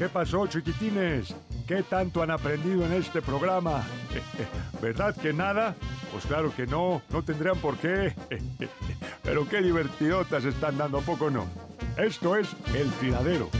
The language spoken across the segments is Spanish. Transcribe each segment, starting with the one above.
¿Qué pasó, chiquitines? ¿Qué tanto han aprendido en este programa? ¿Verdad que nada? Pues claro que no, no tendrían por qué. Pero qué divertidotas están dando, ¿a poco no? Esto es El Tiradero.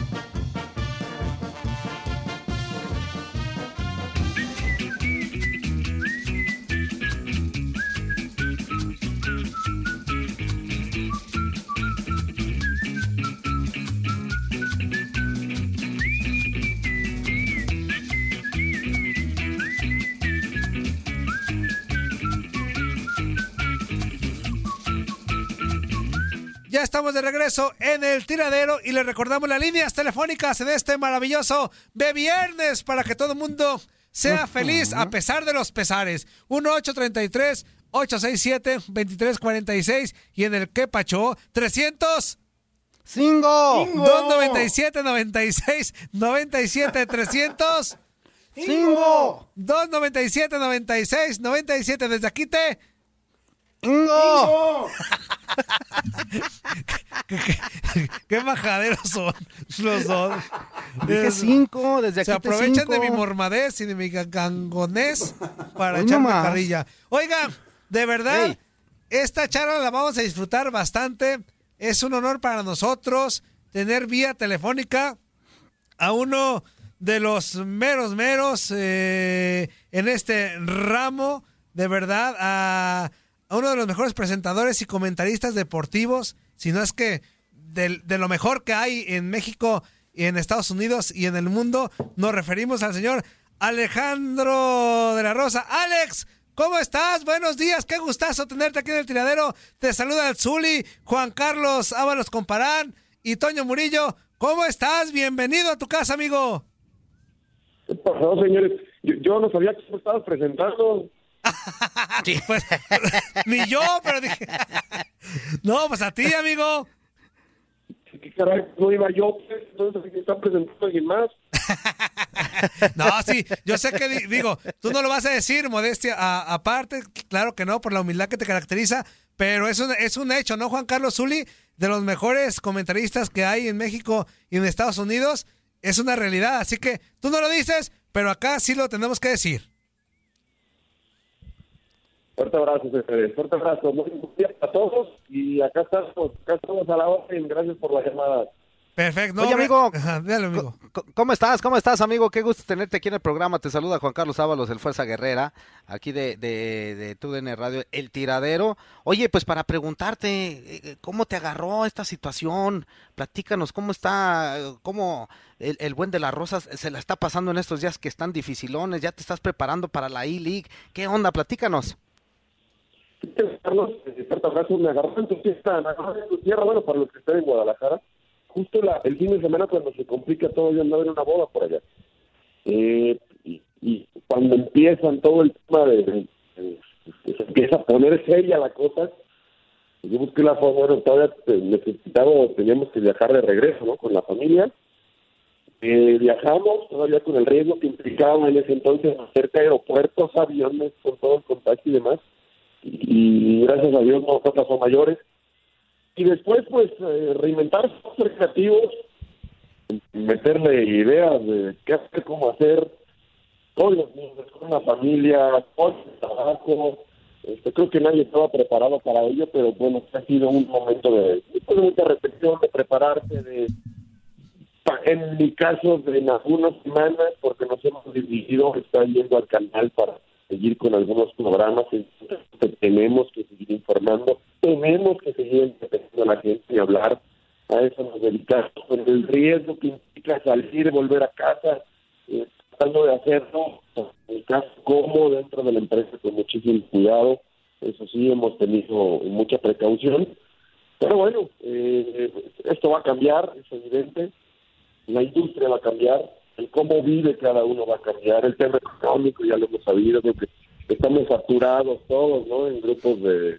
Estamos de regreso en el tiradero y le recordamos las líneas telefónicas en este maravilloso de viernes para que todo el mundo sea feliz a pesar de los pesares. 1833 867 2346 y en el que pacho 300 ¡Cinco! 297 96 97 300 ¡Cinco! 297 96 97 desde aquí te ¡Cinco! qué majaderos son los dos. Dije cinco, desde aquí Se te aprovechan cinco. de mi mormadez y de mi gangonés para Hoy echarme nomás. carrilla. Oiga, de verdad, esta charla la vamos a disfrutar bastante. Es un honor para nosotros tener vía telefónica a uno de los meros meros eh, en este ramo, de verdad, a, a uno de los mejores presentadores y comentaristas deportivos, si no es que de, lo mejor que hay en México y en Estados Unidos y en el mundo, nos referimos al señor Alejandro de la Rosa. Alex, ¿cómo estás? Buenos días, qué gustazo tenerte aquí en el tiradero. Te saluda el Zuli, Juan Carlos Ábalos Comparán y Toño Murillo. ¿Cómo estás? Bienvenido a tu casa, amigo. ¿Qué pasó, señores? Yo, yo no sabía que estabas presentando. Pues, ni yo, pero dije. No, pues a ti, amigo. ¿Qué caray? No iba yo, pues, entonces me están presentando a alguien más. No, sí, yo sé que di- digo, tú no lo vas a decir, modestia a- aparte, claro que no, por la humildad que te caracteriza, pero es un, es un hecho, ¿no, Juan Carlos Zuli? De los mejores comentaristas que hay en México y en Estados Unidos, es una realidad, así que tú no lo dices, pero acá sí lo tenemos que decir. Fuerte abrazo, señores. Fuerte abrazo. Muy buen día a todos. Y acá estamos, acá estamos a la orden. Gracias por la llamada. Perfecto. Oye, amigo, dale, amigo. ¿Cómo estás? ¿Cómo estás, amigo? Qué gusto tenerte aquí en el programa. Te saluda Juan Carlos Ábalos, el Fuerza Guerrera, aquí de, de, de TUDN Radio, El Tiradero. Oye, pues para preguntarte, eh, ¿cómo te agarró esta situación? Platícanos, ¿cómo está, eh, cómo el, el buen de las rosas se la está pasando en estos días que están dificilones? ¿Ya te estás preparando para la E-League? ¿Qué onda? Platícanos. Carlos, fuerte abrazo. Me agarró en tu fiesta, me agarró en tu tierra. Bueno, para los que estén en Guadalajara. justo la- el fin de semana cuando se complica todo, ya andaba en una boda por allá. Eh, y, y cuando empiezan todo el tema de, de- de- de- se empieza a poner seria la cosa, yo busqué la forma, bueno, todavía necesitaba, teníamos que viajar de regreso, ¿no? Con la familia. Eh, viajamos todavía con el riesgo que implicaba en ese entonces de aeropuertos, aviones, con todo el contacto y demás. Y, gracias a Dios no pasó mayores. Y después, pues, eh, reinventar, ser creativos, meterle ideas de qué hacer, cómo hacer, con los niños, con la familia, con el trabajo. Este, creo que nadie estaba preparado para ello, pero bueno, ha sido un momento de, de mucha reflexión, de prepararse, de, en mi caso, en algunas semanas, porque nos hemos dirigido, está yendo al canal para seguir con algunos programas, tenemos que seguir informando, tenemos que seguir entreteniendo a la gente y hablar, a eso nos dedicamos, con el riesgo que implica salir, volver a casa, eh, tratando de hacerlo, en como dentro de la empresa con muchísimo cuidado, eso sí, hemos tenido mucha precaución, pero bueno, eh, esto va a cambiar, es evidente, la industria va a cambiar, el cómo vive cada uno va a cambiar, el tema económico ya lo hemos sabido, creo que estamos saturados todos, ¿no? En grupos de,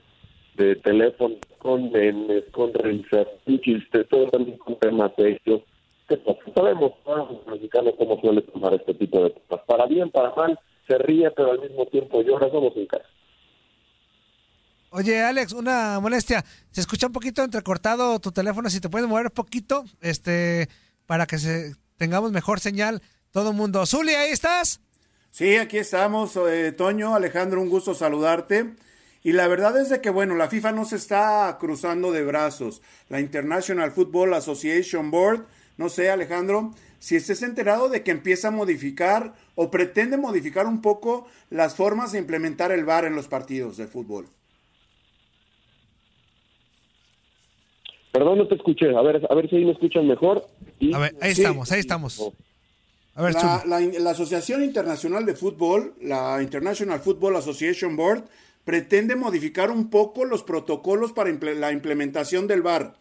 de teléfono, con memes, con risas, y chistes, todo también con temas. Que pues, sabemos, todos los mexicanos cómo suele tomar este tipo de cosas. Para bien, para mal, se ríe, pero al mismo tiempo llora, somos en casa. Oye, Alex, una molestia. Se escucha un poquito entrecortado tu teléfono. Si te puedes mover un poquito, este, para que se, tengamos mejor señal todo el mundo. Zuli, ¿ahí estás? Sí, aquí estamos, eh, Toño, Alejandro, un gusto saludarte. Y la verdad es de que, bueno, la FIFA no se está cruzando de brazos. La International Football Association Board, no sé, Alejandro, si estés enterado de que empieza a modificar o pretende modificar un poco las formas de implementar el VAR en los partidos de fútbol. Perdón, no te escuché. A ver, a ver si ahí me escuchan mejor. Y- A ver, ahí Sí. estamos, ahí estamos. A ver, la, la- la Asociación Internacional de Fútbol, la International Football Association Board, pretende modificar un poco los protocolos para la implementación del VAR.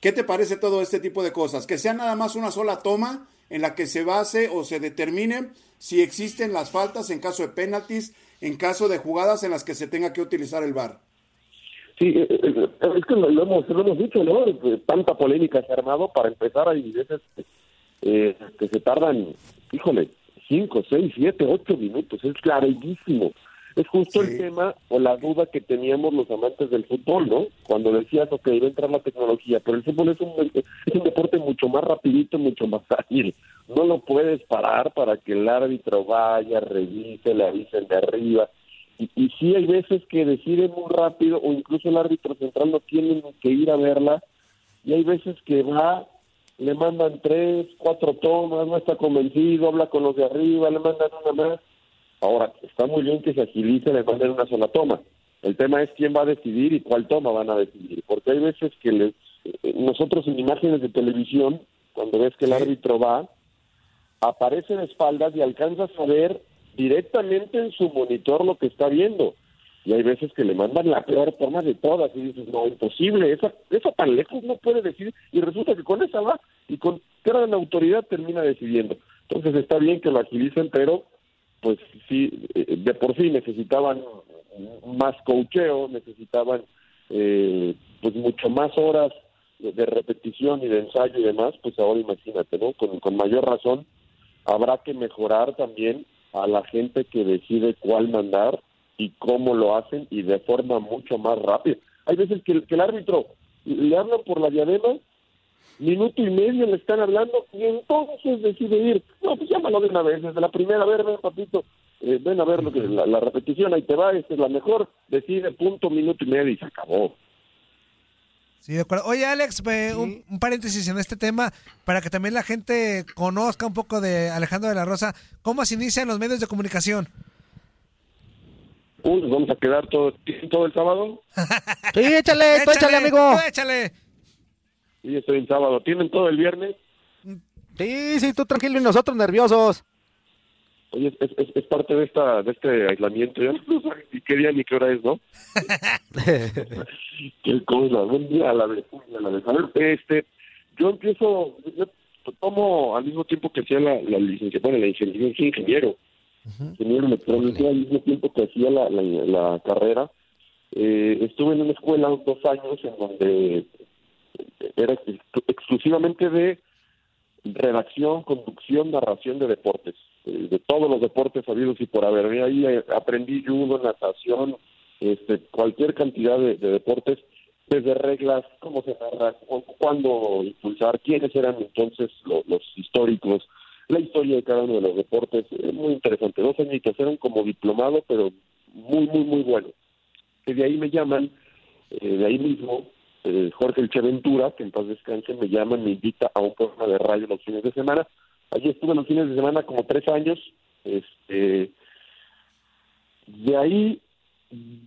¿Qué te parece todo este tipo de cosas? Que sea nada más una sola toma en la que se base o se determine si existen las faltas en caso de penaltis, en caso de jugadas en las que se tenga que utilizar el VAR. Sí, eh, eh, es que lo, hemos, lo hemos dicho, ¿no? Tanta polémica se ha armado para empezar. Hay veces eh, que se tardan, híjole, cinco, seis, siete, ocho minutos. Es clarísimo. Es justo el tema o la duda que teníamos los amantes del fútbol, ¿no? Cuando decías, ok, va a entrar la tecnología, pero el fútbol es un, es un deporte mucho más rapidito, mucho más ágil. No lo puedes parar para que el árbitro vaya, revise, le avisen de arriba. Y, y sí hay veces que deciden muy rápido o incluso el árbitro central no tiene que ir a verla y hay veces que va, le mandan tres, cuatro tomas, no está convencido, habla con los de arriba, le mandan una más. Ahora, está muy bien que se agilice, le manden una sola toma. El tema es quién va a decidir y cuál toma van a decidir, porque hay veces que les, eh, nosotros en imágenes de televisión, cuando ves que el árbitro va, aparece de espaldas y alcanzas a ver directamente en su monitor lo que está viendo. Y hay veces que le mandan la peor toma de todas y dices, no, imposible, esa, esa tan lejos no puede decidir. Y resulta que con esa va y con gran autoridad termina decidiendo. Entonces está bien que lo agilicen, pero pues sí, eh, de por sí necesitaban más cocheo, necesitaban eh, pues mucho más horas de repetición y de ensayo y demás, pues ahora imagínate, ¿no? Con, con mayor razón habrá que mejorar también a la gente que decide cuál mandar y cómo lo hacen y de forma mucho más rápida. Hay veces que, el- que el árbitro le hablan por la diadema, minuto y medio le están hablando y entonces decide ir. No, pues llámalo de una vez, desde la primera, a ver, ven papito, eh, ven a ver lo que, la, la repetición, ahí te va, esta es la mejor, decide punto, minuto y medio y se acabó. Sí, de acuerdo. Oye, Alex, eh, un, un paréntesis en este tema para que también la gente conozca un poco de Alejandro de la Rosa. ¿Cómo se inician los medios de comunicación? Uy, nos vamos a quedar todo, todo el sábado. Sí, échale, tú échale, amigo. tú échale. Sí, estoy el sábado. ¿Tienen todo el viernes? Sí, sí, tú tranquilo y nosotros nerviosos. Oye, es, es, es parte de esta de este aislamiento. Ya no ni qué día ni qué hora es, ¿no? qué cosa. Buen día a la vez. a la vez. A ver, este, yo empiezo, yo tomo al mismo tiempo que hacía la, la licencia, bueno, la ingeniería, ingeniero, ingeniero electrónico, al mismo tiempo que hacía la, la, la carrera. Eh, estuve en una escuela dos años en donde era ex- exclusivamente de redacción, conducción, narración de deportes, eh, de todos los deportes sabidos y por haber. Ahí eh, aprendí judo, natación, este, cualquier cantidad de, de deportes, desde reglas, cómo se narra, cu- cuándo impulsar, quiénes eran entonces lo- los históricos, la historia de cada uno de los deportes, eh, muy interesante. Dos añitos, eran como diplomado, pero muy, muy, muy bueno. De ahí me llaman, eh, de ahí mismo, eh, Jorge El Ventura, que en paz descanse, me llaman, me invita a un programa de radio los fines de semana. Allí estuve los fines de semana como tres años. Este, de ahí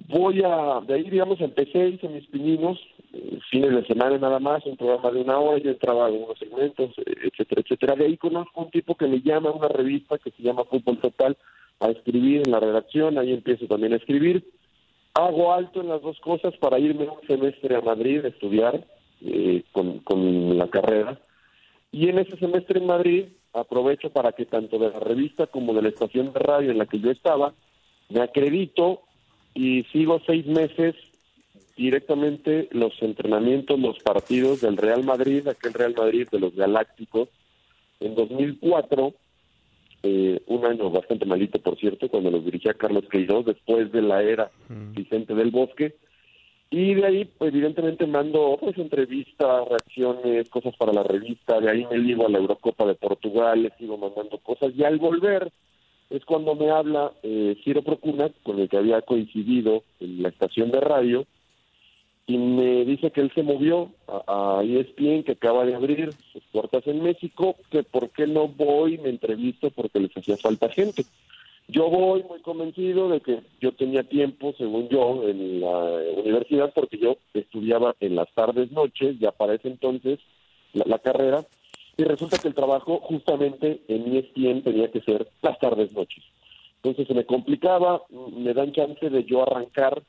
voy a, de ahí digamos empecé, hice mis pininos, eh, fines de semana nada más, un programa de una hora, yo entraba en unos segmentos, etcétera, etcétera. De ahí conozco un tipo que me llama a una revista que se llama Fútbol Total a escribir en la redacción, ahí empiezo también a escribir. Hago alto en las dos cosas para irme un semestre a Madrid a estudiar eh, con, con la carrera. Y en ese semestre en Madrid aprovecho para que tanto de la revista como de la estación de radio en la que yo estaba, me acredito y sigo seis meses directamente los entrenamientos, los partidos del Real Madrid, aquel Real Madrid de los Galácticos. En 2004, eh, un año bastante malito, por cierto, cuando los dirigía Carlos Queiroz, después de la era Vicente del Bosque. Y de ahí, pues, evidentemente, mando pues, entrevistas, reacciones, cosas para la revista. De ahí me ligo a la Eurocopa de Portugal, le sigo mandando cosas. Y al volver, es cuando me habla eh, Ciro Procuna, con el que había coincidido en la estación de radio, y me dice que él se movió a, a ESPN, que acaba de abrir sus puertas en México, que por qué no voy me entrevisto porque les hacía falta gente. Yo voy muy convencido de que yo tenía tiempo, según yo, en la universidad, porque yo estudiaba en las tardes, noches, ya para ese entonces, la, la carrera, y resulta que el trabajo justamente en ESPN tenía que ser las tardes, noches. Entonces se me complicaba, me dan chance de yo arrancar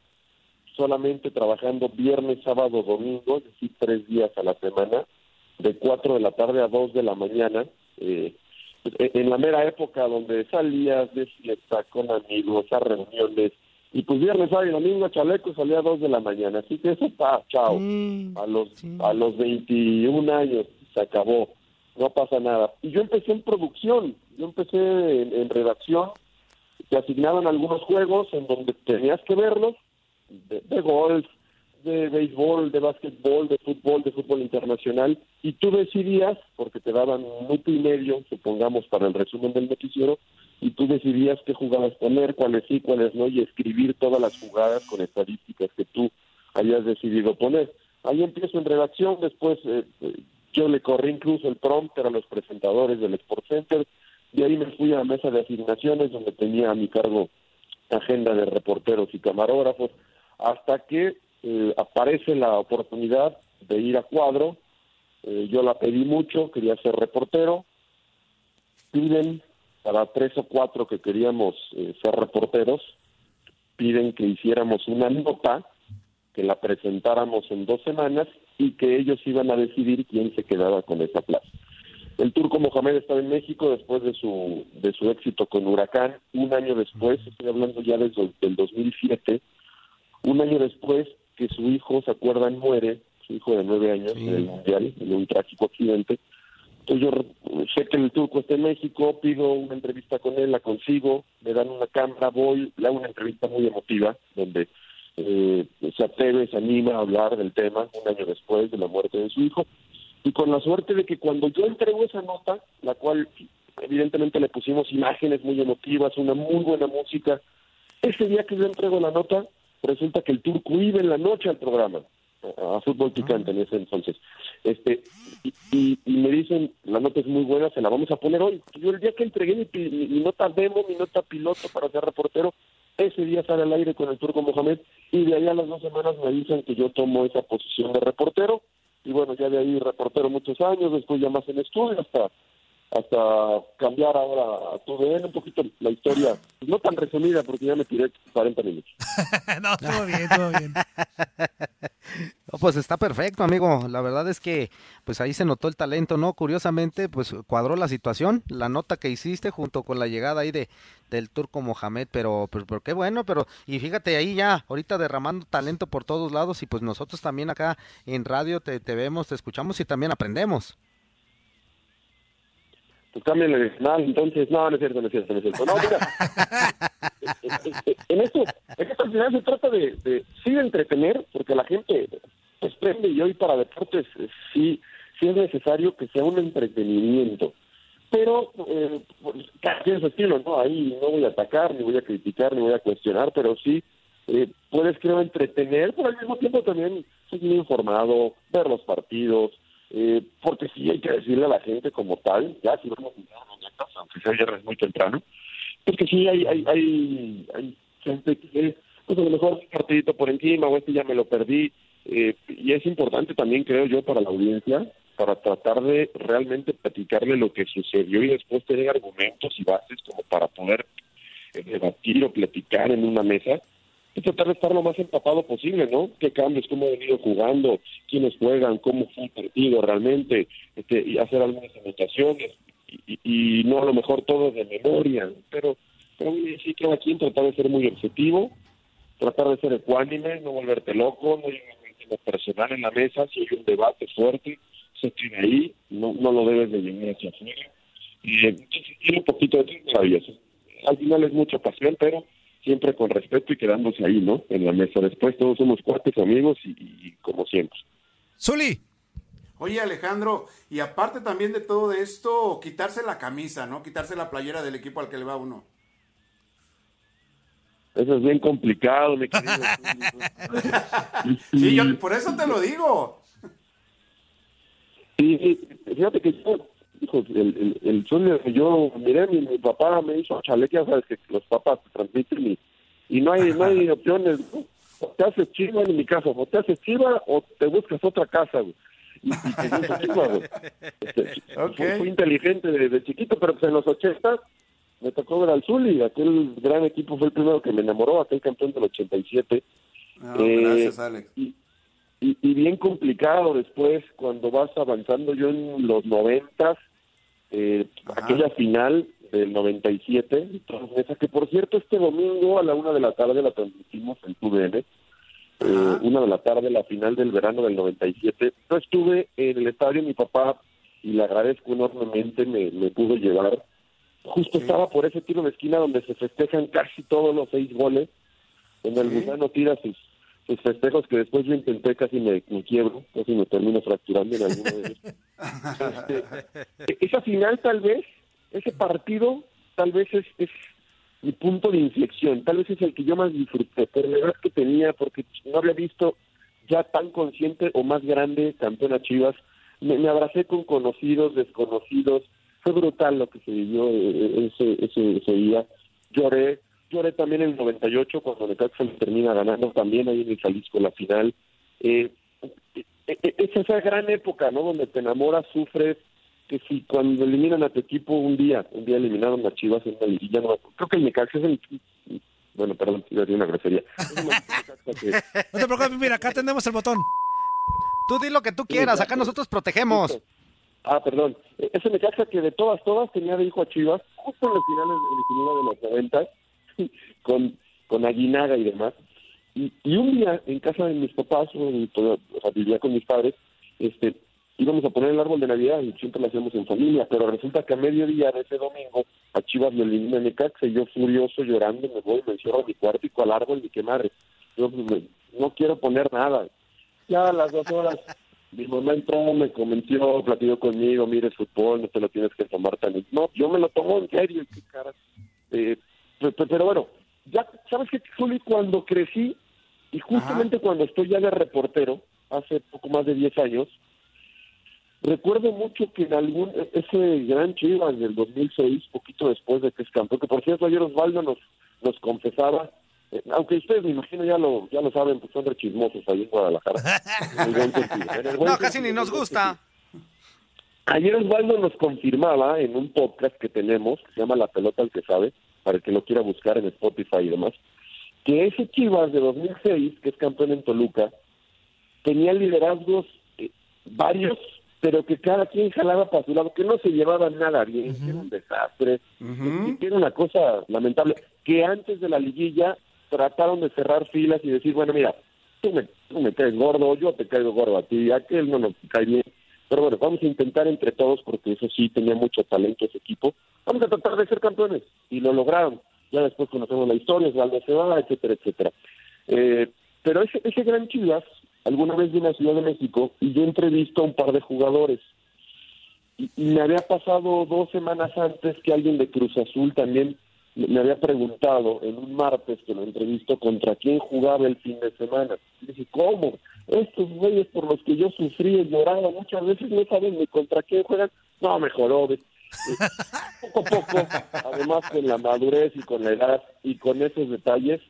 solamente trabajando viernes, sábado, domingo, es decir, tres días a la semana, de 4 de la tarde a 2 de la mañana, eh, en la mera época donde salías de fiesta con amigos, a reuniones, y pues viernes, sábado y domingo, chaleco, salía a 2 de la mañana, así que eso está, chao, a los a los 21 años se acabó, no pasa nada. Y yo empecé en producción, yo empecé en, en redacción, te asignaban algunos juegos en donde tenías que verlos, de, de golf, de béisbol, de básquetbol, de fútbol, de fútbol internacional, y tú decidías, porque te daban un minuto y medio, supongamos, para el resumen del noticiero, y tú decidías qué jugadas poner, cuáles sí, cuáles no, y escribir todas las jugadas con estadísticas que tú hayas decidido poner. Ahí empiezo en redacción, después eh, eh, yo le corrí incluso el prompter a los presentadores del Sport Center, y ahí me fui a la mesa de asignaciones, donde tenía a mi cargo agenda de reporteros y camarógrafos, hasta que eh, aparece la oportunidad de ir a cuadro. Eh, yo la pedí mucho, quería ser reportero. Piden para tres o cuatro que queríamos eh, ser reporteros, piden que hiciéramos una nota, que la presentáramos en dos semanas y que ellos iban a decidir quién se quedaba con esa plaza. El turco Mohamed estaba en México después de su de su éxito con Huracán. Un año después, estoy hablando ya desde el 2007, un año después que su hijo, ¿se acuerdan? Muere, su hijo de nueve años en el Mundial, en un trágico accidente. Entonces yo sé que el turco está en México, pido una entrevista con él, la consigo, me dan una cámara, voy, le hago una entrevista muy emotiva, donde eh, se atreve, se anima a hablar del tema un año después de la muerte de su hijo y con la suerte de que cuando yo entrego esa nota, la cual evidentemente le pusimos imágenes muy emotivas, una muy buena música, ese día que yo entrego la nota, resulta que el turco iba en la noche al programa, a, a fútbol picante en ese entonces, este y, y- y me dicen, la nota es muy buena, se la vamos a poner hoy. Yo el día que entregué mi, mi- mi nota demo, mi nota piloto para ser reportero, ese día sale al aire con el turco Mohamed y de ahí a las dos semanas me dicen que yo tomo esa posición de reportero y bueno, ya de ahí reportero muchos años, después ya más en estudio hasta hasta cambiar ahora a tu DN un poquito la historia, no tan resumida porque ya me tiré 40 minutos. no, todo bien, todo bien. Oh, pues está perfecto, amigo. La verdad es que pues ahí se notó el talento, ¿no? Curiosamente, pues cuadró la situación, la nota que hiciste junto con la llegada ahí de del turco Mohamed, pero, pero, pero qué bueno, pero y fíjate ahí ya, ahorita derramando talento por todos lados y pues nosotros también acá en radio te, te vemos, te escuchamos y también aprendemos. Pues cámbiale de canal, entonces, no, no es cierto, no es cierto, no es cierto. No, mira, en esto, en esto al final se trata de, de sí de entretener, porque la gente pues prende y hoy para deportes eh, sí, sí es necesario que sea un entretenimiento. Pero eh, pues, cada su estilo, ¿no? Ahí no voy a atacar, ni voy a criticar, ni voy a cuestionar, pero sí eh, puedes, creo, entretener, pero al mismo tiempo también seguir informado, ver los partidos, eh, porque sí hay que decirle a la gente como tal, ya si vamos a aunque sea viernes muy temprano, es que sí hay, hay, hay, hay gente que, pues a lo mejor un partidito por encima, o este ya me lo perdí, eh, y es importante también, creo yo, para la audiencia, para tratar de realmente platicarle lo que sucedió y después tener argumentos y bases como para poder eh, debatir o platicar en una mesa y tratar de estar lo más empapado posible, ¿no? ¿Qué cambios, cómo ha venido jugando, quiénes juegan, cómo fue el partido realmente, este, y hacer algunas anotaciones, y, no a lo mejor todo de memoria, pero, pero sí creo aquí tratar de ser muy objetivo, tratar de ser ecuánime, no volverte loco, no llegar lo personal en la mesa, si hay un debate fuerte, se tiene ahí, no, no lo debes de llevar hacia afuera. Y entonces tiene un poquito de maravilloso. Al final es mucha pasión, pero siempre con respeto y quedándose ahí, ¿no? En la mesa. Después todos somos cuates, amigos y, y como siempre. Zuli. Oye Alejandro, y aparte también de todo esto, quitarse la camisa, ¿no? Quitarse la playera del equipo al que le va uno. Eso es bien complicado, mi querido. sí, yo por eso te lo digo. Sí, fíjate que yo, hijo, el, el, el sueño que yo miré, mi, mi, papá me hizo chaleque, ya sabes que los papás te transmiten y, y no hay no hay opciones, ¿no? o te haces chiva en mi caso, o te haces chiva o te buscas otra casa, güey. Y, y te hizo chiva, güey. Este, fue inteligente de, de chiquito, pero pues en los 80 me tocó ver al Zuli, aquel gran equipo fue el primero que me enamoró, aquel campeón del 87. No, Eh, gracias, Alex. y, y, y bien complicado después cuando vas avanzando yo en los noventas eh, aquella final del 97 entonces, esa que por cierto este domingo a la una de la tarde la transmitimos en TUDN eh, una de la tarde la final del verano del 97 yo estuve en el estadio mi papá y le agradezco enormemente me, me pudo llevar. Justo estaba por ese tiro de esquina donde se festejan casi todos los seis goles. Donde el gusano tira sus sus festejos que después yo intenté casi me, me quiebro, casi me termino fracturando en alguno de ellos. Este, esa final tal vez, ese partido tal vez es, es mi punto de inflexión, tal vez es el que yo más disfruté por la edad que tenía, porque no había visto ya tan consciente o más grande campeón a Chivas, me, me abracé con conocidos, desconocidos, fue brutal lo que se vivió eh, ese, ese, ese día, lloré, lloré también en el 98 cuando Necaxa le termina ganando también ahí en el Jalisco la final. Eh, eh, eh, es esa gran época, ¿no? Donde te enamoras, sufres, que si cuando eliminan a tu equipo un día, un día eliminaron a Chivas en una liguilla, no, creo que el Necaxa es el... Bueno, perdón, iba a decir una grosería. Que- No te preocupes, mira, acá tenemos el botón. Tú di lo que tú quieras, acá nosotros protegemos. Ah, perdón. E- Ese Necaxa que de todas, todas tenía de hijo a Chivas, justo en las finales, el final de los 90, con, con Aguinaga y demás. Y, un día en casa de mis papás, o, sea, vivía con mis padres, este, íbamos a poner el árbol de Navidad y siempre lo hacíamos en familia, pero resulta que a mediodía de ese domingo a Chivas me elimina Necaxa y yo furioso llorando me voy, me encierro mi cuarto y cual árbol y qué madre. Yo pues, no quiero poner nada. Ya a las dos horas mi mamá entró, me convenció, platicó conmigo, mire fútbol, no te lo tienes que tomar tan... No, yo me lo tomo en serio, qué caras. Eh, pero, bueno, ya, ¿sabes qué, Zuli? Cuando crecí, y justamente cuando estoy ya de reportero, hace poco más de 10 años, recuerdo mucho que en algún, e, ese gran Chivas del 2006, poquito después de que es campeón, que por cierto ayer Osvaldo nos, nos confesaba, eh, aunque ustedes me imagino ya lo, ya lo saben, pues son re chismosos ahí en Guadalajara. En el buen sentido, en el buen No, casi ni nos gusta. Ayer Osvaldo nos confirmaba en un podcast que tenemos, que se llama La Pelota al que sabe, para el que lo quiera buscar en Spotify y demás, que ese Chivas de 2006, que es campeón en Toluca, tenía liderazgos eh, varios, pero que cada quien jalaba para su lado, que no se llevaban nada bien, que era un desastre, que- que era una cosa lamentable, que antes de la liguilla trataron de cerrar filas y decir, bueno, mira, tú me, tú me caes gordo, yo te caigo gordo a ti, aquel no nos cae bien, pero bueno, vamos a intentar entre todos, porque eso sí, tenía mucho talento ese equipo, vamos a tratar de ser campeones, y lo lograron. Ya después conocemos la historia, Osvaldo se va, etcétera, etcétera. Eh, pero ese, ese gran Chivas, alguna vez vine a Ciudad de México y yo entrevisto a un par de jugadores. Y, me había pasado dos semanas antes que alguien de Cruz Azul también me había preguntado en un martes que lo entrevisto contra quién jugaba el fin de semana. Y dije, ¿cómo? Estos güeyes por los que yo sufrí y lloraba muchas veces no saben ni contra quién juegan. No, mejoró. Eh, poco a poco, además con la madurez y con la edad y con esos detalles,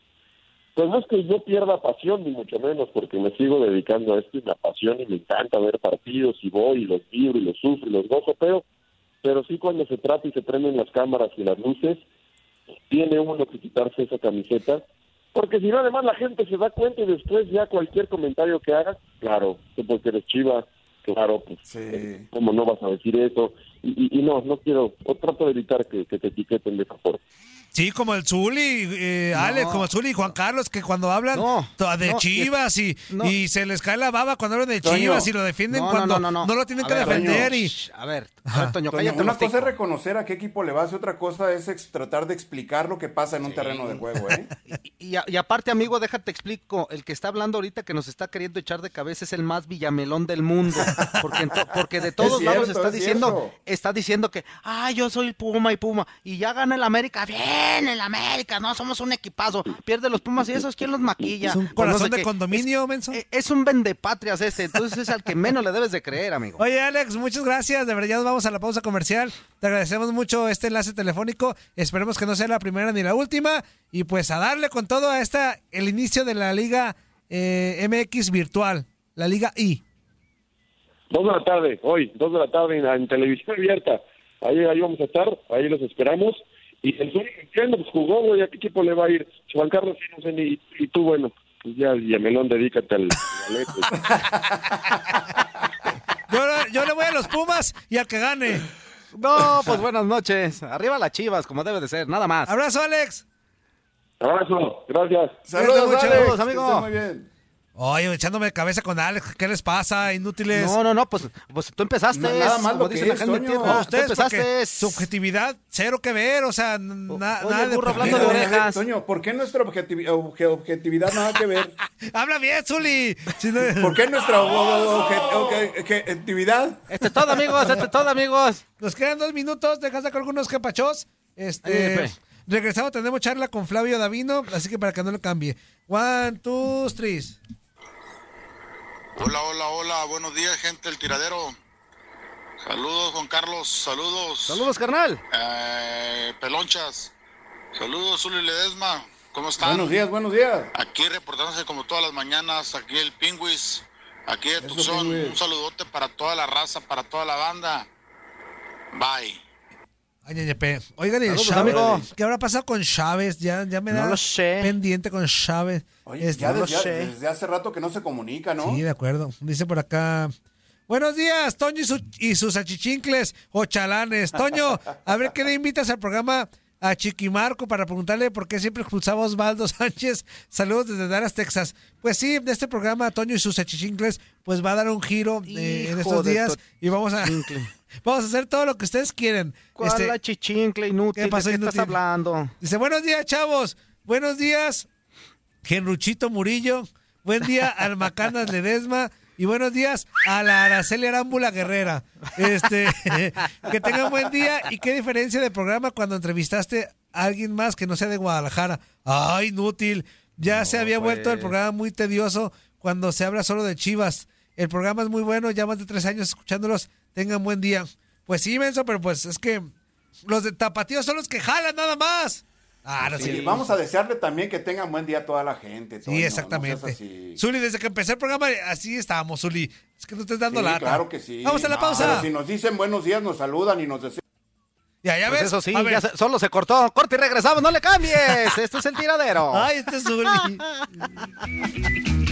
pues no es que yo pierda pasión, ni mucho menos, porque me sigo dedicando a esto y me apasiona y me encanta ver partidos y voy y los vibro y los sufro y los gozo, pero, pero sí cuando se trata y se prenden las cámaras y las luces, tiene uno que quitarse esa camiseta, porque si no además la gente se da cuenta y después ya cualquier comentario que hagas, claro, que porque eres chiva, claro, pues eh, cómo no vas a decir eso, y, y- y no, no quiero, o trato de evitar que, que te etiqueten de esa forma. Sí, como el Zuli, eh, Alex, como el Zuli y Juan Carlos, que cuando hablan de no, Chivas y, no. y se les cae la baba cuando hablan de Toño. Chivas y lo defienden No, no, cuando no, no, no. lo tienen A que ver, defender. Toño, y a ver, ver, Toño, Toño, cállate una cosa es reconocer a qué equipo le vas y otra cosa es tratar de explicar lo que pasa en un terreno de juego, ¿eh? Y, a- y aparte, amigo, déjate explico, el que está hablando ahorita que nos está queriendo echar de cabeza es el más villamelón del mundo, porque, porque de todos Es lados cierto, está es diciendo, cierto. está diciendo que, ah, yo soy Puma y Puma, y ya gana el América, bien, el América, no, somos un equipazo, pierde los Pumas y esos, ¿quién los maquilla? Es un Pues no corazón sé de qué. condominio, menso. Es, es un vendepatrias este, entonces es al que menos le debes de creer, amigo. Oye, Alex, muchas gracias. De verdad, ya nos vamos a la pausa comercial. Te agradecemos mucho este enlace telefónico. Esperemos que no sea la primera ni la última. Y pues a darle con todo a esta, el inicio de la Liga eh, MX virtual, la Liga I. Dos de la tarde, hoy, dos de la tarde en, en televisión abierta. Ahí, ahí vamos a estar, ahí los esperamos. Y el Zuli, ¿qué no? Pues jugó, güey, ¿a qué equipo le va a ir? Juan Carlos, sí, no sé, ni, y tú, bueno, pues ya, Yamelón, dedícate al, al pues. Yo, yo le voy a los Pumas y al que gane. No, pues buenas noches. Arriba las chivas, como debe de ser, nada más. Abrazo, Alex. Abrazo, gracias. Saludos. Alex, Saludos, que amigo. estés muy bien. Oye, echándome de cabeza con Alex. ¿Qué les pasa, inútiles? No, no, no, pues, pues tú empezaste. Na- nada más lo que dice la gente, No, ustedes empezaste. subjetividad, cero que ver, o sea, na- oye, nada de... burro, hablando de orejas. Toño, ¿por qué nuestra objetivi- obje- objetividad nada que ver? Habla bien, Zuli. ¿Por qué nuestra obje- obje- objetividad? Esto es todo, amigos, esto es todo, amigos. Nos quedan dos minutos, dejas sacar algunos capachos. Ahí, Este, espere. regresamos, tenemos charla con Flavio Davino, así que para que no lo cambie. One, two, three. Hola, hola, hola, buenos días, gente del tiradero. Saludos, Juan Carlos, saludos. Saludos, carnal. Eh, pelonchas. Saludos, Zuli Ledesma. ¿Cómo están? Buenos días, buenos días. Aquí reportándose como todas las mañanas, aquí el Pingüis, aquí de Tucson. Un saludote para toda la raza, para toda la banda. Bye. Ay, ñeñepe. Oigan, y Saludos, Chávez. ¿qué habrá pasado con Chávez? Ya, ya me No da lo sé. pendiente con Chávez. Oye, Este, ya no desde, sé. desde hace rato que no se comunica, ¿no? Sí, de acuerdo. Dice por acá. Buenos días, Toño y, su- y sus achichincles o chalanes. Toño, a ver qué le invitas al programa a Chiquimarco para preguntarle por qué siempre expulsaba a Osvaldo Sánchez. Saludos desde Dallas, Texas. Pues sí, de este programa, Toño y sus achichincles, pues va a dar un giro eh, en estos días y vamos a, Chincle. Vamos a hacer todo lo que ustedes quieren. ¿Cuál Este, la chichincle inútil? ¿Qué pasó, ¿De qué inútil? estás hablando? Dice, buenos días, chavos. Buenos días, Genruchito Murillo. Buen día al Macanas Ledesma. Y buenos días a la Araceli Arámbula Guerrera. Este, que tengan buen día. Y qué diferencia de programa cuando entrevistaste a alguien más que no sea de Guadalajara. Ay, inútil. Ya se había vuelto el pues. programa muy tedioso cuando se habla solo de Chivas. El programa es muy bueno, ya más de tres años escuchándolos. Tengan buen día. Pues sí, menso, pero pues es que los de Tapatío son los que jalan nada más. Ah, no Sí, sé. Vamos a desearle también que tengan buen día a toda la gente. Toño, Sí, no exactamente. Zuli, desde que empecé el programa, así estábamos, Zuli. Es que no estés dando Sí, lata. claro que sí. Vamos a la No, pausa. pero si nos dicen buenos días, nos saludan y nos desean. Ya, ya Pues ves. eso sí, ya se- solo se cortó. Corte y regresamos, no le cambies. Esto es el tiradero. Ay, este es Zuli.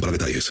para detalles.